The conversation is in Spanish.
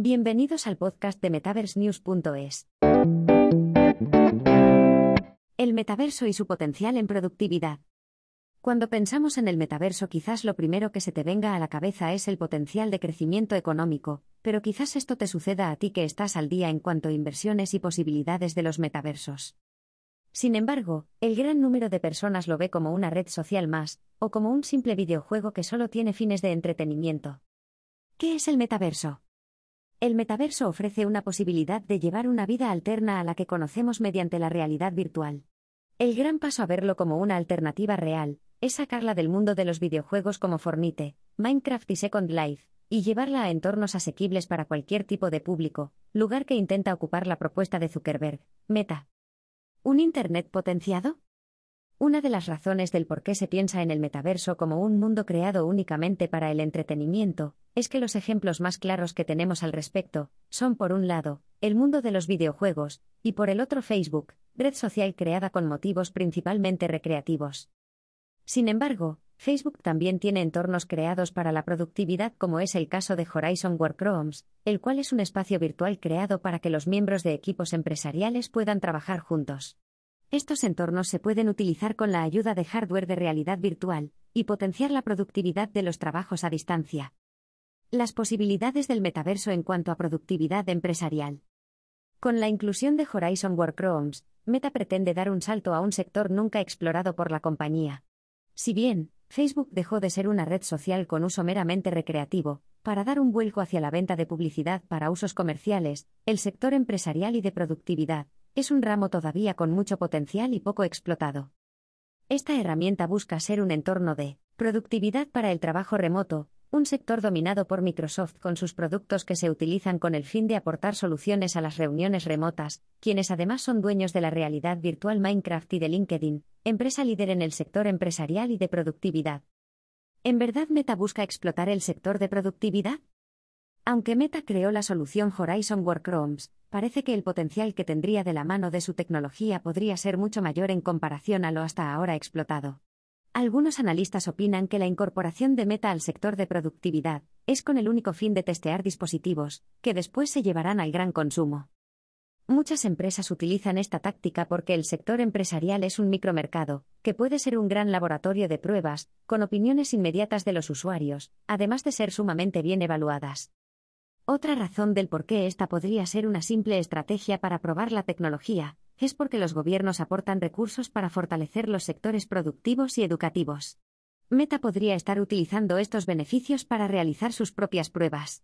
Bienvenidos al podcast de MetaverseNews.es. El metaverso y su potencial en productividad. Cuando pensamos en el metaverso quizás lo primero que se te venga a la cabeza es el potencial de crecimiento económico, pero quizás esto te suceda a ti que estás al día en cuanto a inversiones y posibilidades de los metaversos. Sin embargo, el gran número de personas lo ve como una red social más, o como un simple videojuego que solo tiene fines de entretenimiento. ¿Qué es el metaverso? El metaverso ofrece una posibilidad de llevar una vida alterna a la que conocemos mediante la realidad virtual. El gran paso a verlo como una alternativa real es sacarla del mundo de los videojuegos como Fornite, Minecraft y Second Life, y llevarla a entornos asequibles para cualquier tipo de público, lugar que intenta ocupar la propuesta de Zuckerberg, Meta. ¿Un Internet potenciado? Una de las razones del por qué se piensa en el metaverso como un mundo creado únicamente para el entretenimiento, es que los ejemplos más claros que tenemos al respecto son, por un lado, el mundo de los videojuegos, y por el otro Facebook, red social creada con motivos principalmente recreativos. Sin embargo, Facebook también tiene entornos creados para la productividad como es el caso de Horizon Workrooms, el cual es un espacio virtual creado para que los miembros de equipos empresariales puedan trabajar juntos. Estos entornos se pueden utilizar con la ayuda de hardware de realidad virtual y potenciar la productividad de los trabajos a distancia. Las posibilidades del metaverso en cuanto a productividad empresarial. Con la inclusión de Horizon Workrooms, Meta pretende dar un salto a un sector nunca explorado por la compañía. Si bien, Facebook dejó de ser una red social con uso meramente recreativo, para dar un vuelco hacia la venta de publicidad para usos comerciales, el sector empresarial y de productividad, es un ramo todavía con mucho potencial y poco explotado. Esta herramienta busca ser un entorno de productividad para el trabajo remoto, un sector dominado por Microsoft con sus productos que se utilizan con el fin de aportar soluciones a las reuniones remotas, quienes además son dueños de la realidad virtual Minecraft y de LinkedIn, empresa líder en el sector empresarial y de productividad. ¿En verdad Meta busca explotar el sector de productividad? Aunque Meta creó la solución Horizon Workrooms, parece que el potencial que tendría de la mano de su tecnología podría ser mucho mayor en comparación a lo hasta ahora explotado. Algunos analistas opinan que la incorporación de Meta al sector de productividad es con el único fin de testear dispositivos, que después se llevarán al gran consumo. Muchas empresas utilizan esta táctica porque el sector empresarial es un micromercado, que puede ser un gran laboratorio de pruebas, con opiniones inmediatas de los usuarios, además de ser sumamente bien evaluadas. Otra razón del por qué esta podría ser una simple estrategia para probar la tecnología, es porque los gobiernos aportan recursos para fortalecer los sectores productivos y educativos. Meta podría estar utilizando estos beneficios para realizar sus propias pruebas.